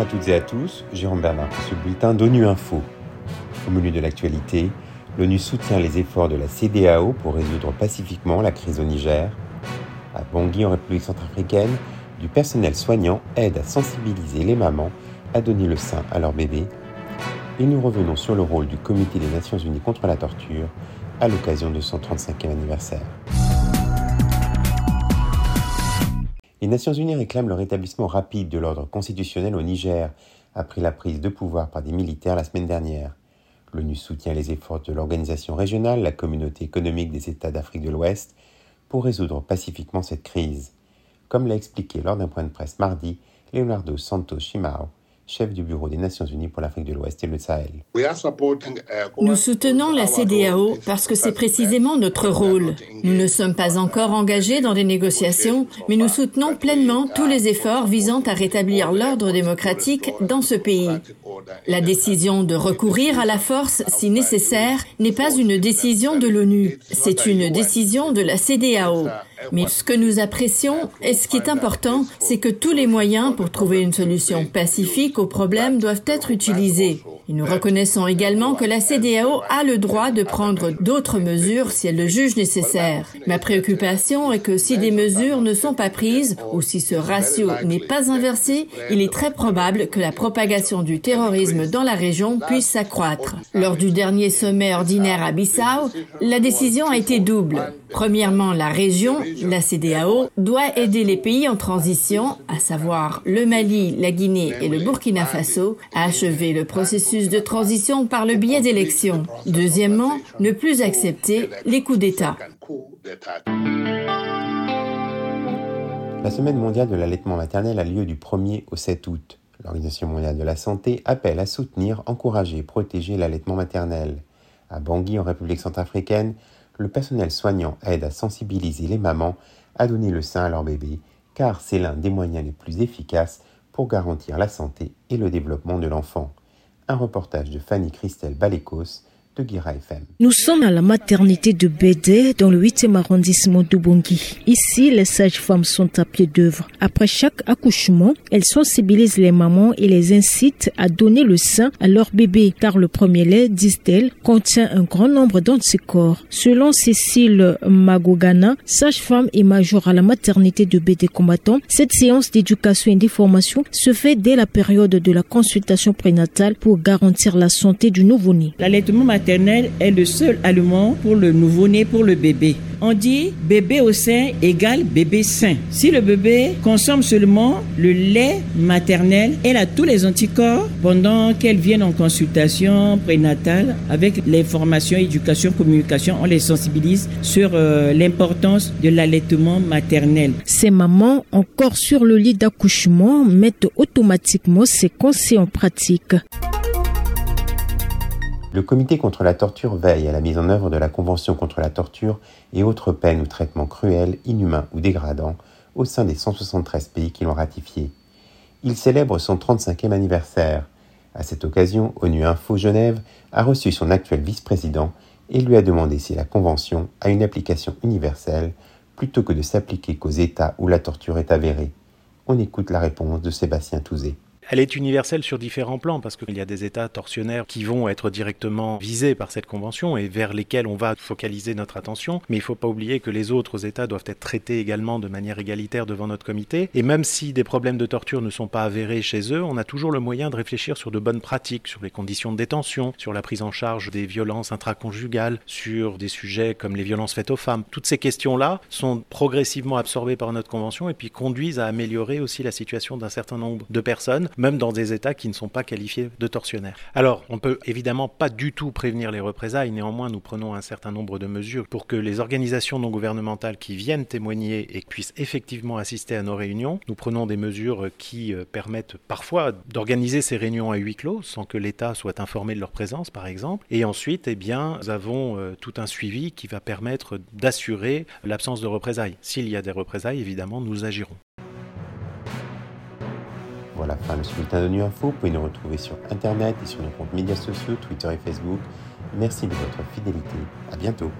Bonjour à toutes et à tous, Jérôme Bernard pour ce bulletin d'ONU Info. Au menu de l'actualité, l'ONU soutient les efforts de la CDAO pour résoudre pacifiquement la crise au Niger. À Bangui, en République centrafricaine, du personnel soignant aide à sensibiliser les mamans à donner le sein à leur bébé. Et nous revenons sur le rôle du Comité des Nations Unies contre la torture à l'occasion de son 35e anniversaire. Les Nations Unies réclament le rétablissement rapide de l'ordre constitutionnel au Niger après la prise de pouvoir par des militaires la semaine dernière. L'ONU soutient les efforts de l'organisation régionale, la communauté économique des États d'Afrique de l'Ouest, pour résoudre pacifiquement cette crise. Comme l'a expliqué lors d'un point de presse mardi Leonardo Santos Chimao, chef du Bureau des Nations Unies pour l'Afrique de l'Ouest et le Sahel. Nous soutenons la CDAO parce que c'est précisément notre rôle. Nous ne sommes pas encore engagés dans des négociations, mais nous soutenons pleinement tous les efforts visant à rétablir l'ordre démocratique dans ce pays. La décision de recourir à la force si nécessaire n'est pas une décision de l'ONU, c'est une décision de la CDAO. Mais ce que nous apprécions et ce qui est important, c'est que tous les moyens pour trouver une solution pacifique au problème doivent être utilisés. Nous reconnaissons également que la CDAO a le droit de prendre d'autres mesures si elle le juge nécessaire. Ma préoccupation est que si des mesures ne sont pas prises ou si ce ratio n'est pas inversé, il est très probable que la propagation du terrorisme dans la région puisse s'accroître. Lors du dernier sommet ordinaire à Bissau, la décision a été double. Premièrement, la région, la CDAO, doit aider les pays en transition, à savoir le Mali, la Guinée et le Burkina Faso, à achever le processus de transition par le biais d'élections. Deuxièmement, ne plus accepter les coups d'État. La semaine mondiale de l'allaitement maternel a lieu du 1er au 7 août. L'Organisation mondiale de la santé appelle à soutenir, encourager et protéger l'allaitement maternel. À Bangui, en République centrafricaine, le personnel soignant aide à sensibiliser les mamans à donner le sein à leur bébé, car c'est l'un des moyens les plus efficaces pour garantir la santé et le développement de l'enfant. Un reportage de Fanny Christelle Balécos nous sommes à la maternité de Bédé, dans le 8e arrondissement de Bangui. Ici, les sages-femmes sont à pied d'œuvre. Après chaque accouchement, elles sensibilisent les mamans et les incitent à donner le sein à leur bébé, car le premier lait, disent-elles, contient un grand nombre d'anticorps. Selon Cécile Magogana, sage-femme et major à la maternité de Bédé combattant, cette séance d'éducation et d'information se fait dès la période de la consultation prénatale pour garantir la santé du nouveau-né est le seul aliment pour le nouveau-né, pour le bébé. On dit bébé au sein égale bébé sain. Si le bébé consomme seulement le lait maternel, elle a tous les anticorps pendant qu'elle vient en consultation prénatale avec l'information, éducation, communication. On les sensibilise sur euh, l'importance de l'allaitement maternel. Ces mamans, encore sur le lit d'accouchement, mettent automatiquement ces conseils en pratique. Le comité contre la torture veille à la mise en œuvre de la Convention contre la torture et autres peines ou traitements cruels, inhumains ou dégradants au sein des 173 pays qui l'ont ratifié. Il célèbre son 35e anniversaire. À cette occasion, ONU Info Genève a reçu son actuel vice-président et lui a demandé si la Convention a une application universelle plutôt que de s'appliquer qu'aux États où la torture est avérée. On écoute la réponse de Sébastien Touzé. Elle est universelle sur différents plans parce qu'il y a des États tortionnaires qui vont être directement visés par cette convention et vers lesquels on va focaliser notre attention. Mais il ne faut pas oublier que les autres États doivent être traités également de manière égalitaire devant notre comité. Et même si des problèmes de torture ne sont pas avérés chez eux, on a toujours le moyen de réfléchir sur de bonnes pratiques, sur les conditions de détention, sur la prise en charge des violences intraconjugales, sur des sujets comme les violences faites aux femmes. Toutes ces questions-là sont progressivement absorbées par notre convention et puis conduisent à améliorer aussi la situation d'un certain nombre de personnes même dans des États qui ne sont pas qualifiés de tortionnaires. Alors, on peut évidemment pas du tout prévenir les représailles, néanmoins nous prenons un certain nombre de mesures pour que les organisations non gouvernementales qui viennent témoigner et puissent effectivement assister à nos réunions, nous prenons des mesures qui euh, permettent parfois d'organiser ces réunions à huis clos sans que l'État soit informé de leur présence par exemple. Et ensuite, eh bien, nous avons euh, tout un suivi qui va permettre d'assurer l'absence de représailles. S'il y a des représailles, évidemment, nous agirons. Voilà, fin le bulletin de Nu Info. Vous pouvez nous retrouver sur Internet et sur nos comptes médias sociaux, Twitter et Facebook. Merci de votre fidélité. À bientôt.